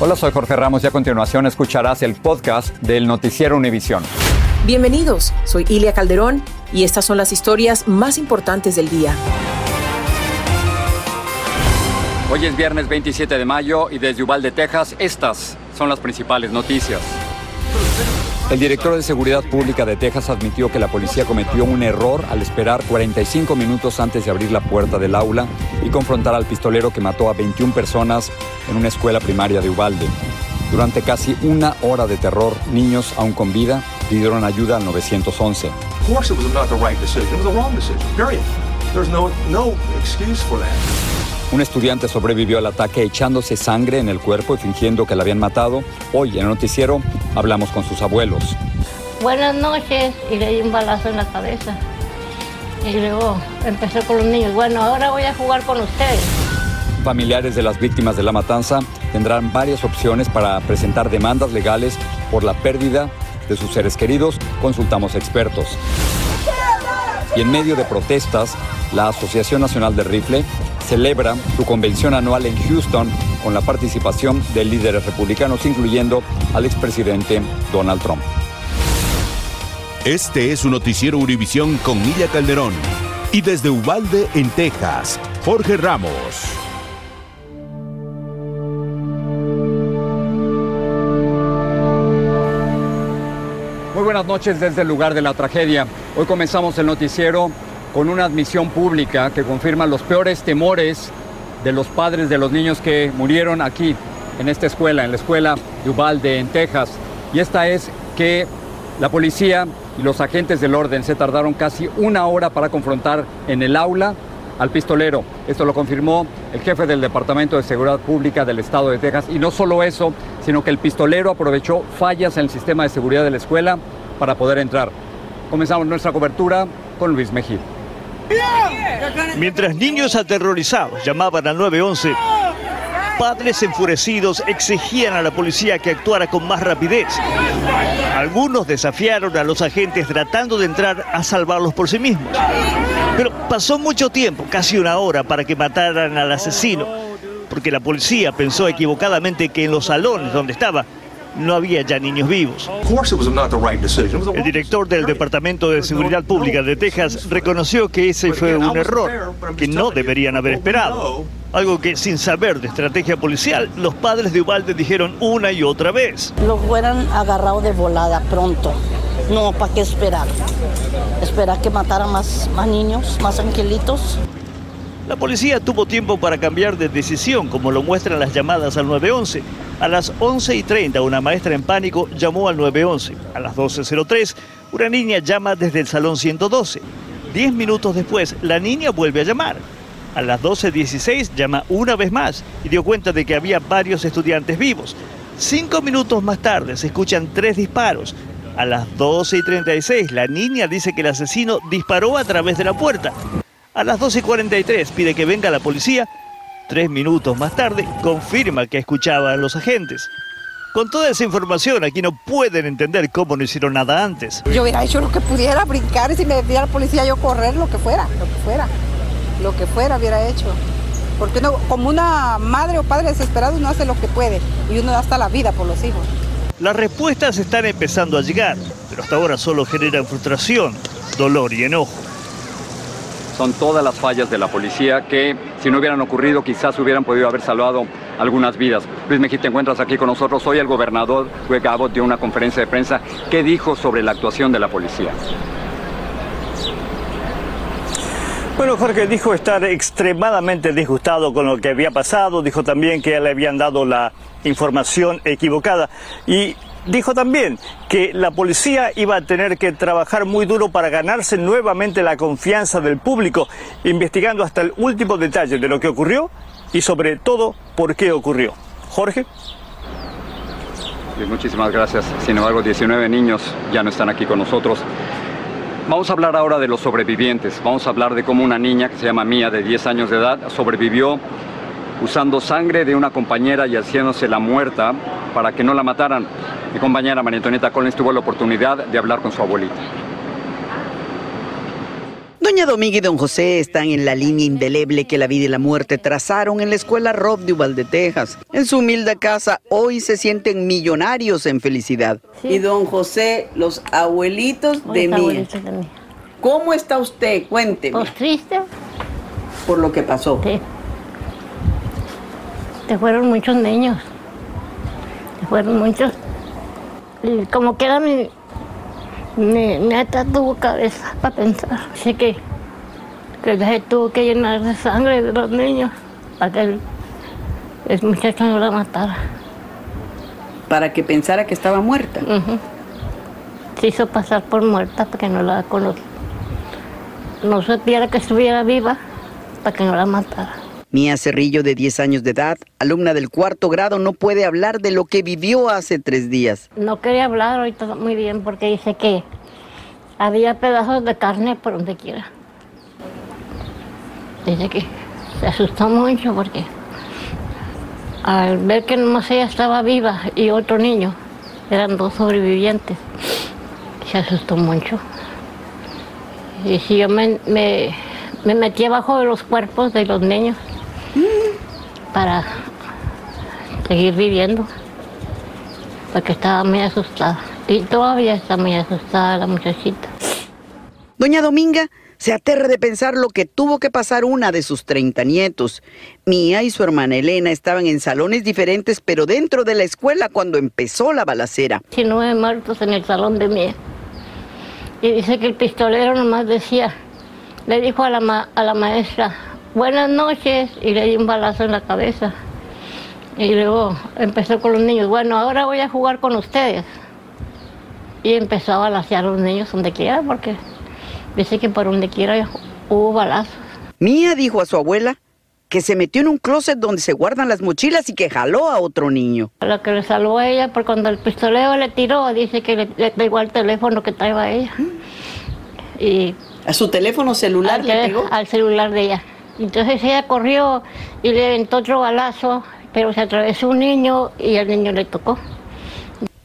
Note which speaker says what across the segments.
Speaker 1: Hola, soy Jorge Ramos y a continuación escucharás el podcast del Noticiero Univisión.
Speaker 2: Bienvenidos, soy Ilia Calderón y estas son las historias más importantes del día.
Speaker 1: Hoy es viernes 27 de mayo y desde Uvalde, Texas, estas son las principales noticias. El director de Seguridad Pública de Texas admitió que la policía cometió un error al esperar 45 minutos antes de abrir la puerta del aula y confrontar al pistolero que mató a 21 personas en una escuela primaria de Uvalde. Durante casi una hora de terror, niños, aún con vida, pidieron ayuda al 911. Un estudiante sobrevivió al ataque echándose sangre en el cuerpo y fingiendo que la habían matado. Hoy en el noticiero hablamos con sus abuelos.
Speaker 3: Buenas noches y le di un balazo en la cabeza. Y luego empecé con los niños. Bueno, ahora voy a jugar con ustedes.
Speaker 1: Familiares de las víctimas de la matanza tendrán varias opciones para presentar demandas legales por la pérdida de sus seres queridos. Consultamos expertos. Y en medio de protestas, la Asociación Nacional del Rifle celebra su convención anual en Houston con la participación de líderes republicanos, incluyendo al expresidente Donald Trump.
Speaker 4: Este es su noticiero Univisión con Nidia Calderón. Y desde Uvalde, en Texas, Jorge Ramos.
Speaker 1: Muy buenas noches desde el lugar de la tragedia. Hoy comenzamos el noticiero con una admisión pública que confirma los peores temores de los padres de los niños que murieron aquí, en esta escuela, en la escuela de Uvalde, en Texas. Y esta es que la policía y los agentes del orden se tardaron casi una hora para confrontar en el aula al pistolero. Esto lo confirmó el jefe del Departamento de Seguridad Pública del Estado de Texas. Y no solo eso, sino que el pistolero aprovechó fallas en el sistema de seguridad de la escuela para poder entrar. Comenzamos nuestra cobertura con Luis Mejía.
Speaker 5: Mientras niños aterrorizados llamaban al 911, padres enfurecidos exigían a la policía que actuara con más rapidez. Algunos desafiaron a los agentes tratando de entrar a salvarlos por sí mismos. Pero pasó mucho tiempo, casi una hora, para que mataran al asesino, porque la policía pensó equivocadamente que en los salones donde estaba no había ya niños vivos. El director del Departamento de Seguridad Pública de Texas reconoció que ese fue un error, que no deberían haber esperado. Algo que sin saber de estrategia policial, los padres de Ubalde dijeron una y otra vez.
Speaker 6: Lo fueran agarrado de volada pronto. No, ¿para qué esperar? Esperar que mataran más, más niños, más angelitos.
Speaker 5: La policía tuvo tiempo para cambiar de decisión, como lo muestran las llamadas al 911. A las 11 y 30, una maestra en pánico llamó al 911. A las 12.03, una niña llama desde el salón 112. Diez minutos después, la niña vuelve a llamar. A las 12.16 llama una vez más y dio cuenta de que había varios estudiantes vivos. Cinco minutos más tarde se escuchan tres disparos. A las 12.36 la niña dice que el asesino disparó a través de la puerta. A las 12.43 pide que venga la policía. Tres minutos más tarde confirma que escuchaba a los agentes. Con toda esa información, aquí no pueden entender cómo no hicieron nada antes.
Speaker 6: Yo hubiera hecho lo que pudiera, brincar y si me decía la policía yo correr, lo que fuera, lo que fuera. Lo que fuera hubiera hecho. Porque uno, como una madre o padre desesperado, uno hace lo que puede y uno da hasta la vida por los hijos.
Speaker 5: Las respuestas están empezando a llegar, pero hasta ahora solo generan frustración, dolor y enojo.
Speaker 1: Son todas las fallas de la policía que si no hubieran ocurrido, quizás hubieran podido haber salvado algunas vidas. Luis Mejía, te encuentras aquí con nosotros. Hoy el gobernador Greg Abbott dio una conferencia de prensa. ¿Qué dijo sobre la actuación de la policía?
Speaker 5: Bueno, Jorge dijo estar extremadamente disgustado con lo que había pasado, dijo también que le habían dado la información equivocada y dijo también que la policía iba a tener que trabajar muy duro para ganarse nuevamente la confianza del público, investigando hasta el último detalle de lo que ocurrió y sobre todo por qué ocurrió. Jorge.
Speaker 1: muchísimas gracias. Sin embargo, 19 niños ya no están aquí con nosotros. Vamos a hablar ahora de los sobrevivientes. Vamos a hablar de cómo una niña que se llama Mía, de 10 años de edad, sobrevivió usando sangre de una compañera y haciéndose la muerta para que no la mataran. Mi compañera María Antonieta Collins tuvo la oportunidad de hablar con su abuelita.
Speaker 7: Doña Dominga y don José están en la línea indeleble que la vida y la muerte trazaron en la escuela Rob de Uvalde, Texas. En su humilde casa hoy se sienten millonarios en felicidad. Y don José, los abuelitos de mí. ¿Cómo está usted? Cuénteme.
Speaker 3: Pues triste.
Speaker 7: Por lo que pasó.
Speaker 3: Sí. Te fueron muchos niños. Te fueron muchos. Y como queda mi, mi neta tuvo cabeza para pensar. Así que, que se tuvo que llenar de sangre de los niños para que el, el muchacho no la matara.
Speaker 7: Para que pensara que estaba muerta.
Speaker 3: Se hizo pasar por muerta para que no la conociera. No supiera que estuviera viva para que no la matara.
Speaker 7: Mía Cerrillo, de 10 años de edad, alumna del cuarto grado, no puede hablar de lo que vivió hace tres días.
Speaker 3: No quería hablar hoy todo muy bien porque dice que había pedazos de carne por donde quiera. Dice que se asustó mucho porque al ver que nomás ella estaba viva y otro niño, eran dos sobrevivientes, se asustó mucho. Y si yo me, me, me metí abajo de los cuerpos de los niños para seguir viviendo, porque estaba muy asustada. Y todavía está muy asustada la muchachita.
Speaker 7: Doña Dominga se aterra de pensar lo que tuvo que pasar una de sus 30 nietos. Mía y su hermana Elena estaban en salones diferentes, pero dentro de la escuela cuando empezó la balacera.
Speaker 3: 19 muertos en el salón de Mía. Y dice que el pistolero nomás decía, le dijo a la, a la maestra, buenas noches, y le di un balazo en la cabeza. Y luego empezó con los niños, bueno, ahora voy a jugar con ustedes. Y empezó a balasear a los niños donde quiera, porque dice que por donde quiera hubo balazos.
Speaker 7: Mía dijo a su abuela que se metió en un closet donde se guardan las mochilas y que jaló a otro niño.
Speaker 3: Lo que le salvó a ella, porque cuando el pistoleo le tiró, dice que le, le pegó al teléfono que traía ella. Y
Speaker 7: ¿A su teléfono celular
Speaker 3: al,
Speaker 7: le pegó?
Speaker 3: al celular de ella. Entonces ella corrió y le aventó otro balazo, pero se atravesó un niño y el niño le tocó.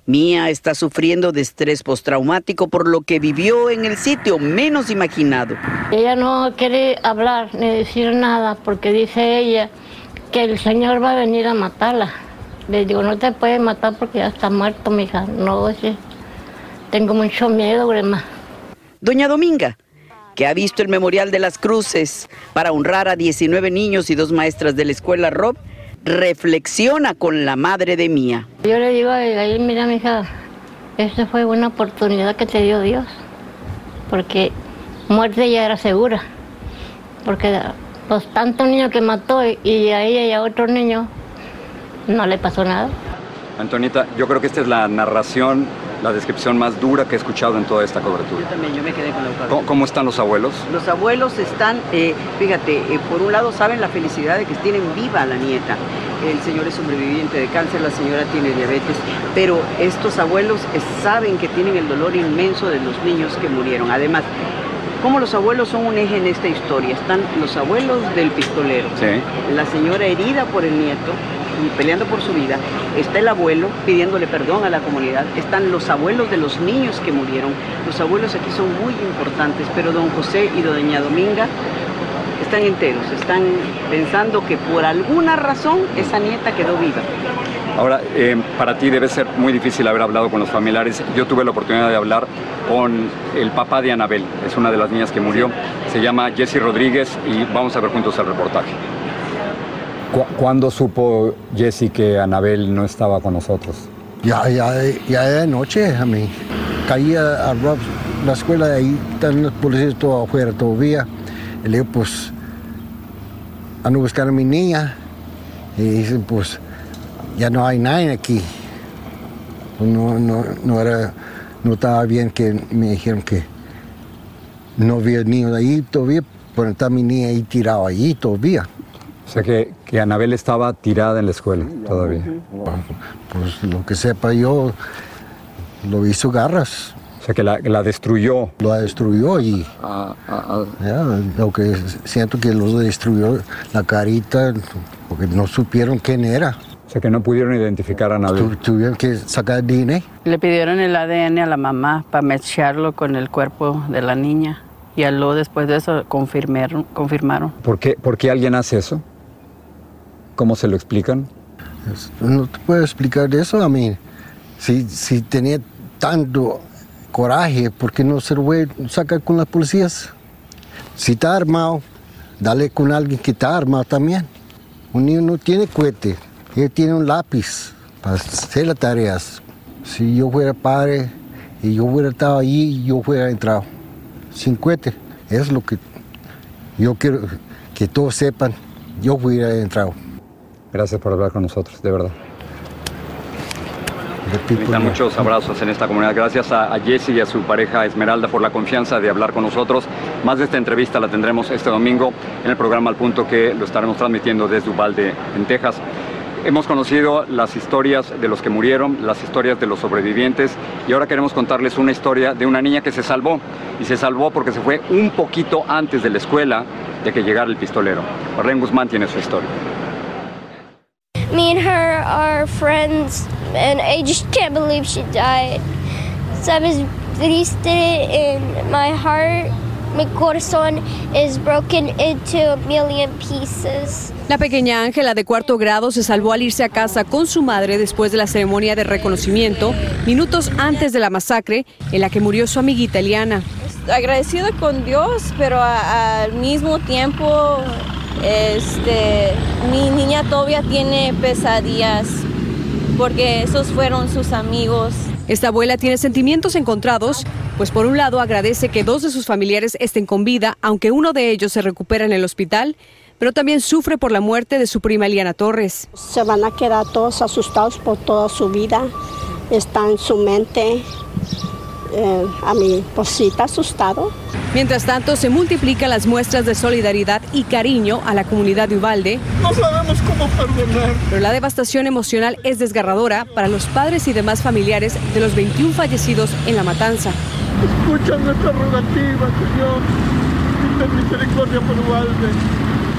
Speaker 7: Mía está sufriendo de estrés postraumático por lo que vivió en el sitio menos imaginado.
Speaker 3: Ella no quiere hablar ni decir nada porque dice ella que el Señor va a venir a matarla. Le digo, no te puede matar porque ya está muerto, mija. No, sí. tengo mucho miedo, Grema.
Speaker 7: Doña Dominga, que ha visto el Memorial de las Cruces para honrar a 19 niños y dos maestras de la escuela Rob, reflexiona con la madre de Mía.
Speaker 3: Yo le digo a ella, mira, mija, esta fue una oportunidad que te dio Dios, porque muerte ya era segura, porque los tantos niños que mató y a ella y a otro niño no le pasó nada.
Speaker 1: Antonita, yo creo que esta es la narración, la descripción más dura que he escuchado en toda esta cobertura.
Speaker 7: Yo también, yo me quedé con la
Speaker 1: ¿Cómo, cómo están los abuelos?
Speaker 7: Los abuelos están, eh, fíjate, eh, por un lado saben la felicidad de que tienen viva a la nieta. El señor es sobreviviente de cáncer, la señora tiene diabetes, pero estos abuelos eh, saben que tienen el dolor inmenso de los niños que murieron. Además, como los abuelos son un eje en esta historia, están los abuelos del pistolero,
Speaker 1: Sí.
Speaker 7: la señora herida por el nieto peleando por su vida, está el abuelo pidiéndole perdón a la comunidad, están los abuelos de los niños que murieron. Los abuelos aquí son muy importantes, pero don José y doña Dominga están enteros, están pensando que por alguna razón esa nieta quedó viva.
Speaker 1: Ahora, eh, para ti debe ser muy difícil haber hablado con los familiares. Yo tuve la oportunidad de hablar con el papá de Anabel, es una de las niñas que murió. Se llama Jesse Rodríguez y vamos a ver juntos el reportaje. ¿Cuándo supo Jesse que Anabel no estaba con nosotros?
Speaker 8: Ya, ya, ya de noche, a mí. Caía a la escuela, de ahí están los policías todo afuera todavía. Y le digo, pues, ando a buscar a mi niña. Y dicen, pues, ya no hay nadie aquí. Pues no, no, no, era, no estaba bien que me dijeron que no había niño ahí todavía, pero está mi niña ahí tirado allí todavía.
Speaker 1: O sea que, que Anabel estaba tirada en la escuela todavía.
Speaker 8: Pues lo que sepa yo, lo hizo garras.
Speaker 1: O sea que la, la destruyó.
Speaker 8: Lo destruyó y
Speaker 1: Ah, ah, ah.
Speaker 8: ya, lo que siento que lo destruyó la carita, porque no supieron quién era.
Speaker 1: O sea que no pudieron identificar a Anabel.
Speaker 8: Tu- tuvieron que sacar el DNA.
Speaker 9: Le pidieron el ADN a la mamá para mezclarlo con el cuerpo de la niña. Y luego después de eso confirmaron. confirmaron.
Speaker 1: ¿Por qué, ¿Por qué alguien hace eso? ¿Cómo se lo explican?
Speaker 8: No te puedo explicar eso a mí. Si, si tenía tanto coraje, ¿por qué no se lo voy a sacar con las policías? Si está armado, dale con alguien que está armado también. Un niño no tiene cohete, él tiene un lápiz para hacer las tareas. Si yo fuera padre y yo hubiera estado allí, yo hubiera entrado sin cohete. Es lo que yo quiero que todos sepan, yo hubiera entrado.
Speaker 1: Gracias por hablar con nosotros, de verdad.
Speaker 8: Repito,
Speaker 1: muchos abrazos en esta comunidad. Gracias a, a Jesse y a su pareja Esmeralda por la confianza de hablar con nosotros. Más de esta entrevista la tendremos este domingo en el programa Al Punto que lo estaremos transmitiendo desde Uvalde, en Texas. Hemos conocido las historias de los que murieron, las historias de los sobrevivientes y ahora queremos contarles una historia de una niña que se salvó y se salvó porque se fue un poquito antes de la escuela de que llegara el pistolero. Marlene Guzmán tiene su historia.
Speaker 10: Me and her are friends, and I just can't believe she died. Sabes, triste, and my heart, mi corazón is broken into a million pieces.
Speaker 11: La pequeña Ángela de cuarto grado se salvó al irse a casa con su madre después de la ceremonia de reconocimiento, minutos antes de la masacre en la que murió su amiguita Eliana.
Speaker 12: agradecida con Dios, pero a- al mismo tiempo, este, mi niña todavía tiene pesadillas porque esos fueron sus amigos.
Speaker 11: Esta abuela tiene sentimientos encontrados, pues por un lado agradece que dos de sus familiares estén con vida, aunque uno de ellos se recupera en el hospital, pero también sufre por la muerte de su prima Eliana Torres.
Speaker 13: Se van a quedar todos asustados por toda su vida. Está en su mente. Eh, a sí, está asustado.
Speaker 11: Mientras tanto, se multiplican las muestras de solidaridad y cariño a la comunidad de Uvalde,
Speaker 14: No sabemos cómo perdonar.
Speaker 11: pero la devastación emocional es desgarradora para los padres y demás familiares de los 21 fallecidos en la matanza.
Speaker 14: Escucha nuestra rogativa, Señor. Y ten misericordia por Uvalde.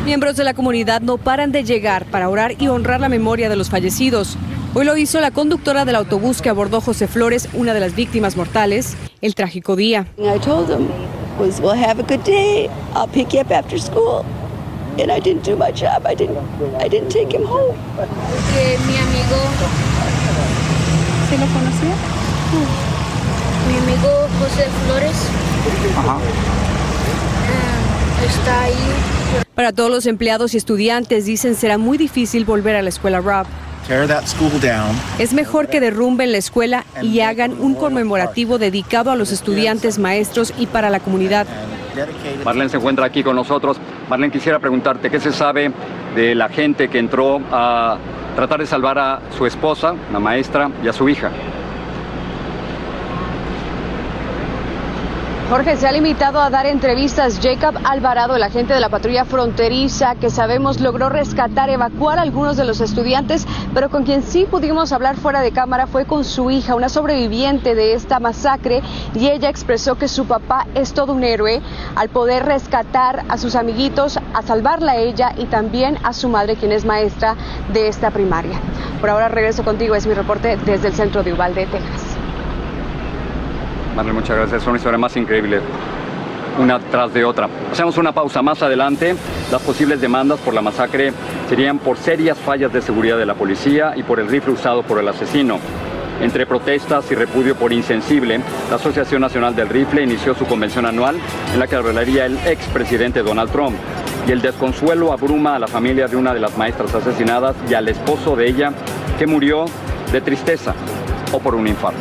Speaker 11: Miembros de la comunidad no paran de llegar para orar y honrar la memoria de los fallecidos. Hoy lo hizo la conductora del autobús que abordó José Flores, una de las víctimas mortales, el trágico día.
Speaker 15: I told them was well have a good day. I'll pick you up after school. And I didn't do my job. I didn't I didn't take him home.
Speaker 10: Que mi amigo,
Speaker 15: ¿Sí lo conocía?
Speaker 10: mi amigo José Flores eh, está ahí.
Speaker 11: Para todos los empleados y estudiantes dicen será muy difícil volver a la escuela Rob. Es mejor que derrumben la escuela y hagan un conmemorativo dedicado a los estudiantes, maestros y para la comunidad.
Speaker 1: Marlene se encuentra aquí con nosotros. Marlene, quisiera preguntarte qué se sabe de la gente que entró a tratar de salvar a su esposa, la maestra, y a su hija.
Speaker 16: Jorge, se ha limitado a dar entrevistas Jacob Alvarado, el agente de la patrulla fronteriza, que sabemos logró rescatar, evacuar a algunos de los estudiantes, pero con quien sí pudimos hablar fuera de cámara fue con su hija, una sobreviviente de esta masacre, y ella expresó que su papá es todo un héroe al poder rescatar a sus amiguitos, a salvarla a ella y también a su madre, quien es maestra de esta primaria. Por ahora regreso contigo, es mi reporte desde el centro de Uvalde, Texas.
Speaker 1: Marlene, muchas gracias. Es una historia más increíble, una tras de otra. Hacemos una pausa más adelante. Las posibles demandas por la masacre serían por serias fallas de seguridad de la policía y por el rifle usado por el asesino. Entre protestas y repudio por insensible, la Asociación Nacional del Rifle inició su convención anual en la que hablaría el expresidente Donald Trump. y el desconsuelo abruma a la familia de una de las maestras asesinadas y al esposo de ella que murió de tristeza o por un infarto.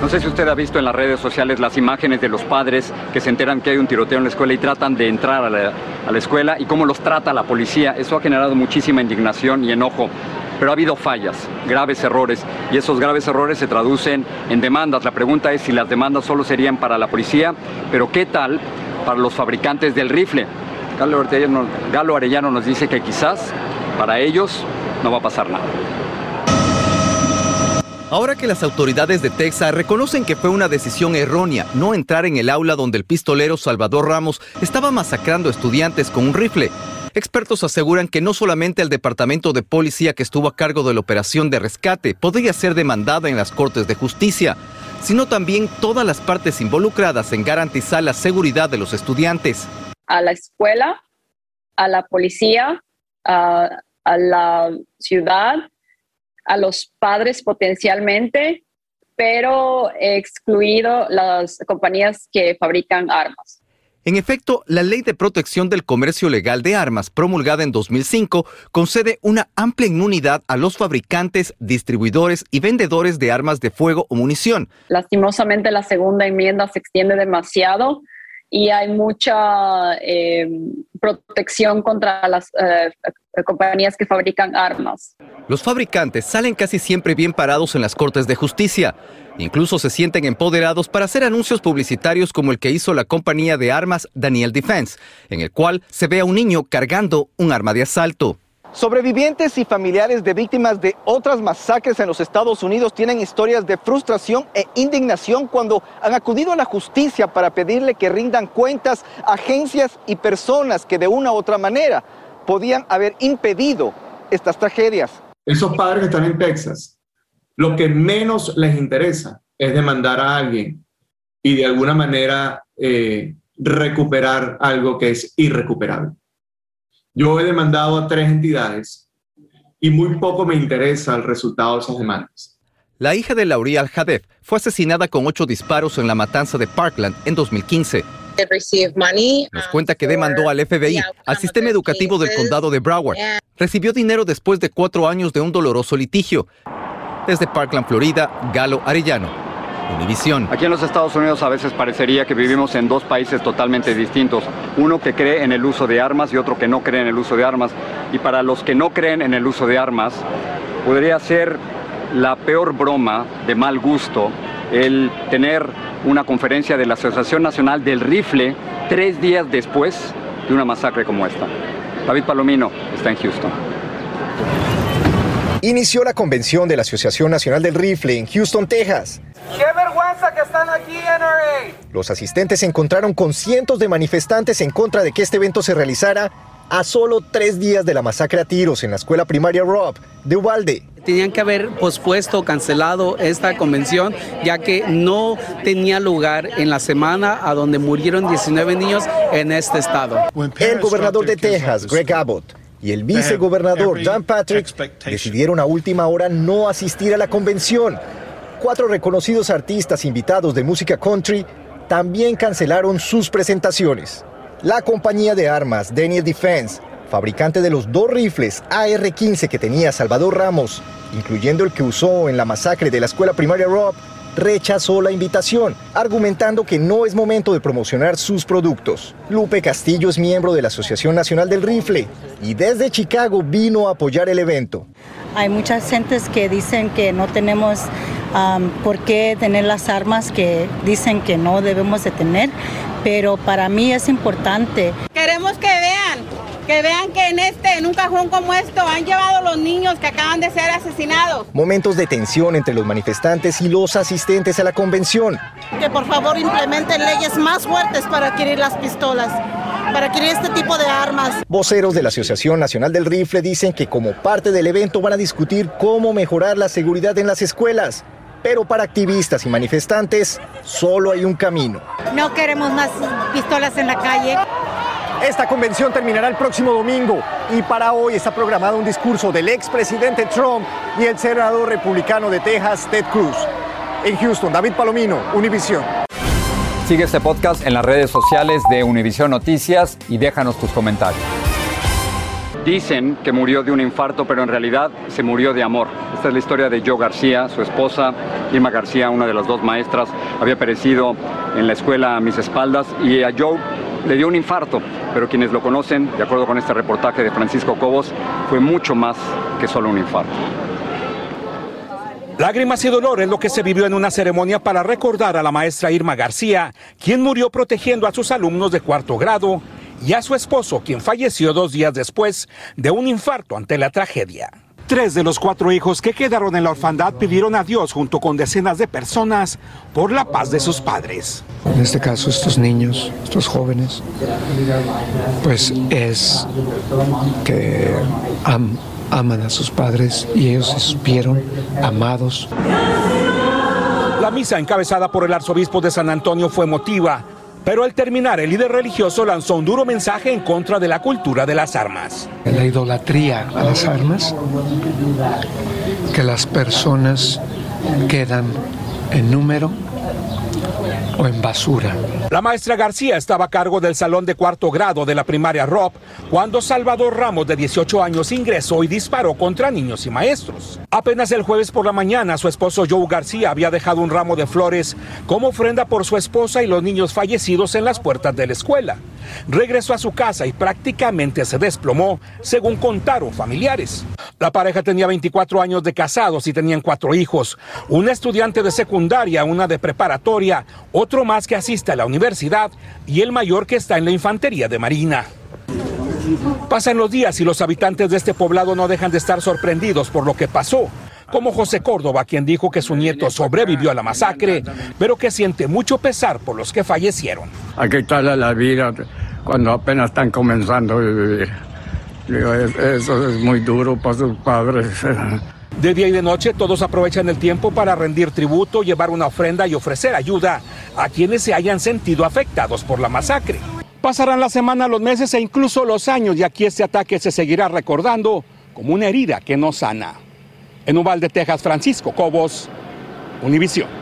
Speaker 1: No sé si usted ha visto en las redes sociales las imágenes de los padres que se enteran que hay un tiroteo en la escuela y tratan de entrar a la, escuela y cómo los trata la policía. Eso ha generado muchísima indignación y enojo. Pero ha habido fallas, graves errores, y esos graves errores se traducen en demandas. La pregunta es si las demandas solo serían para la policía, pero ¿qué tal para los fabricantes del rifle? Galo Arellano nos dice que quizás para ellos no va a pasar nada.
Speaker 17: Ahora que las autoridades de Texas reconocen que fue una decisión errónea no entrar en el aula donde el pistolero Salvador Ramos estaba masacrando estudiantes con un rifle, expertos aseguran que no solamente el departamento de policía que estuvo a cargo de la operación de rescate podría ser demandada en las Cortes de Justicia, sino también todas las partes involucradas en garantizar la seguridad de los estudiantes.
Speaker 18: A la escuela, a la policía, a, a la ciudad, a los padres potencialmente, pero excluido las compañías que fabrican armas.
Speaker 17: En efecto, la Ley de Protección del Comercio Legal de Armas, promulgada en 2005, concede una amplia inmunidad a los fabricantes, distribuidores y vendedores de armas de fuego o munición.
Speaker 18: Lastimosamente, la segunda enmienda se extiende demasiado y hay mucha eh, protección contra las eh, compañías que fabrican armas.
Speaker 17: Los fabricantes salen casi siempre bien parados en las Cortes de Justicia. Incluso se sienten empoderados para hacer anuncios publicitarios como el que hizo la compañía de armas Daniel Defense, en el cual se ve a un niño cargando un arma de asalto.
Speaker 19: Sobrevivientes y familiares de víctimas de otras masacres en los Estados Unidos tienen historias de frustración e indignación cuando han acudido a la justicia para pedirle que rindan cuentas a agencias y personas que de una u otra manera podían haber impedido estas tragedias.
Speaker 20: Esos padres están en Texas, lo que menos les interesa es demandar a alguien y de alguna manera eh, recuperar algo que es irrecuperable. Yo he demandado a tres entidades y muy poco me interesa el resultado de esas demandas.
Speaker 17: La hija de Laurie Al-Hadef fue asesinada con ocho disparos en la matanza de Parkland en 2015. Nos cuenta que demandó al FBI, al sistema educativo del condado de Broward. Recibió dinero después de cuatro años de un doloroso litigio. Desde Parkland, Florida, Galo Arellano,
Speaker 1: Aquí en los Estados Unidos a veces parecería que vivimos en dos países totalmente distintos. Uno que cree en el uso de armas y otro que no cree en el uso de armas. Y para los que no creen en el uso de armas, podría ser la peor broma de mal gusto el tener una conferencia de la Asociación Nacional del Rifle tres días después de una masacre como esta. David Palomino está en Houston.
Speaker 21: Inició la convención de la Asociación Nacional del Rifle en Houston, Texas.
Speaker 22: ¡Qué vergüenza que están aquí, NRA!
Speaker 21: Los asistentes se encontraron con cientos de manifestantes en contra de que este evento se realizara a solo tres días de la masacre a tiros en la escuela primaria Rob de Uvalde.
Speaker 23: Tenían que haber pospuesto o cancelado esta convención ya que no tenía lugar en la semana a donde murieron 19 niños en este estado.
Speaker 21: El gobernador de Texas, Greg Abbott, y el vicegobernador Dan Patrick decidieron a última hora no asistir a la convención. Cuatro reconocidos artistas invitados de música country también cancelaron sus presentaciones. La compañía de armas Daniel Defense, fabricante de los dos rifles AR-15 que tenía Salvador Ramos, incluyendo el que usó en la masacre de la escuela primaria Rob, rechazó la invitación, argumentando que no es momento de promocionar sus productos. Lupe Castillo es miembro de la Asociación Nacional del Rifle y desde Chicago vino a apoyar el evento.
Speaker 24: Hay muchas gentes que dicen que no tenemos por qué tener las armas que dicen que no debemos de tener, pero para mí es importante.
Speaker 25: Queremos que vean, que vean que en este, en un cajón como esto, han llevado los niños que acaban de ser asesinados.
Speaker 21: Momentos de tensión entre los manifestantes y los asistentes a la convención.
Speaker 24: Que por favor implementen leyes más fuertes para adquirir las pistolas para adquirir este tipo de armas.
Speaker 21: Voceros de la Asociación Nacional del Rifle dicen que como parte del evento van a discutir cómo mejorar la seguridad en las escuelas. Pero para activistas y manifestantes solo hay un camino.
Speaker 24: No queremos más pistolas en la calle.
Speaker 21: Esta convención terminará el próximo domingo y para hoy está programado un discurso del expresidente Trump y el senador republicano de Texas, Ted Cruz. En Houston, David Palomino, Univision.
Speaker 1: Sigue este podcast en las redes sociales de Univision Noticias y déjanos tus comentarios. Dicen que murió de un infarto, pero en realidad se murió de amor. Esta es la historia de Joe García, su esposa, Irma García, una de las dos maestras, había perecido en la escuela a mis espaldas y a Joe le dio un infarto, pero quienes lo conocen, de acuerdo con este reportaje de Francisco Cobos, fue mucho más que solo un infarto.
Speaker 26: Lágrimas y dolor es lo que se vivió en una ceremonia para recordar a la maestra Irma García, quien murió protegiendo a sus alumnos de cuarto grado, y a su esposo, quien falleció dos días después de un infarto ante la tragedia. Tres de los cuatro hijos que quedaron en la orfandad pidieron a Dios junto con decenas de personas por la paz de sus padres.
Speaker 27: En este caso, estos niños, estos jóvenes, pues es que aman a sus padres y ellos se supieron amados.
Speaker 26: La misa encabezada por el arzobispo de San Antonio fue emotiva, pero al terminar el líder religioso lanzó un duro mensaje en contra de la cultura de las armas.
Speaker 27: La idolatría a las armas, que las personas quedan en número o en basura.
Speaker 26: La maestra García estaba a cargo del salón de cuarto grado de la primaria ROP cuando Salvador Ramos, de 18 años, ingresó y disparó contra niños y maestros. Apenas el jueves por la mañana, su esposo Joe García había dejado un ramo de flores como ofrenda por su esposa y los niños fallecidos en las puertas de la escuela. Regresó a su casa y prácticamente se desplomó, según contaron familiares. La pareja tenía 24 años de casados y tenían cuatro hijos, una estudiante de secundaria, una de preparatoria, otro más que asiste a la universidad y el mayor que está en la infantería de Marina. Pasan los días y los habitantes de este poblado no dejan de estar sorprendidos por lo que pasó, como José Córdoba, quien dijo que su nieto sobrevivió a la masacre, pero que siente mucho pesar por los que fallecieron.
Speaker 28: Que quitarle la vida cuando apenas están comenzando a vivir. Eso es muy duro para sus padres.
Speaker 26: De día y de noche todos aprovechan el tiempo para rendir tributo, llevar una ofrenda y ofrecer ayuda a quienes se hayan sentido afectados por la masacre. Pasarán la semana, los meses e incluso los años y aquí este ataque se seguirá recordando como una herida que no sana. En Uvalde, Texas, Francisco Cobos, Univisión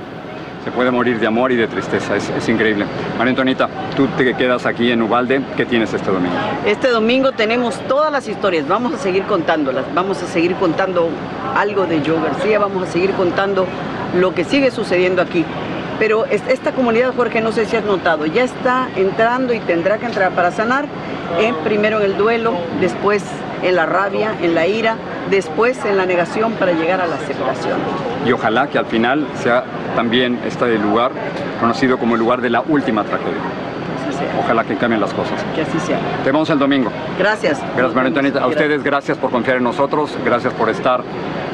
Speaker 26: se puede morir de amor y de tristeza, es, increíble. María Antonita, tú te quedas aquí en Ubalde, ¿qué tienes este domingo?
Speaker 29: Este domingo tenemos todas las historias, vamos a seguir contándolas, vamos a seguir contando algo de Joe García, vamos a seguir contando lo que sigue sucediendo aquí. Pero esta comunidad, Jorge, no sé si has notado, ya está entrando y tendrá que entrar para sanar, eh, primero en el duelo, después en la rabia, en la ira, después en la negación para llegar a la aceptación.
Speaker 1: Y ojalá que al final sea también este lugar conocido como el lugar de la última tragedia. Ojalá que cambien las cosas.
Speaker 29: Que así sea.
Speaker 1: Te vemos el domingo.
Speaker 29: Gracias.
Speaker 1: Gracias, María Antonita. A ustedes, gracias por confiar en nosotros. Gracias por estar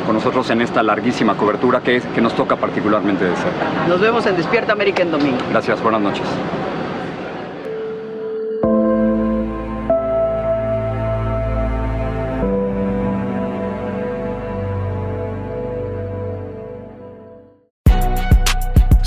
Speaker 1: con nosotros en esta larguísima cobertura que, es, que nos toca particularmente de cerca.
Speaker 29: Nos vemos en Despierta América en domingo.
Speaker 1: Gracias, buenas noches.